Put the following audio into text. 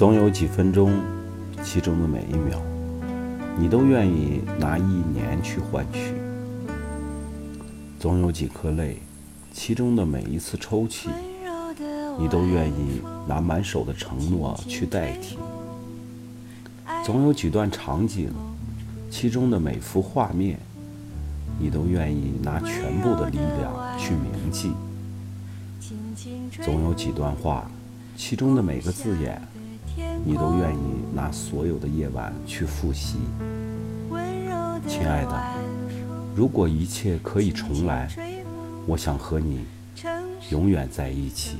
总有几分钟，其中的每一秒，你都愿意拿一年去换取。总有几颗泪，其中的每一次抽泣，你都愿意拿满手的承诺去代替。总有几段场景，其中的每幅画面，你都愿意拿全部的力量去铭记。总有几段话，其中的每个字眼，你都愿意拿所有的夜晚去复习。亲爱的，如果一切可以重来，我想和你永远在一起。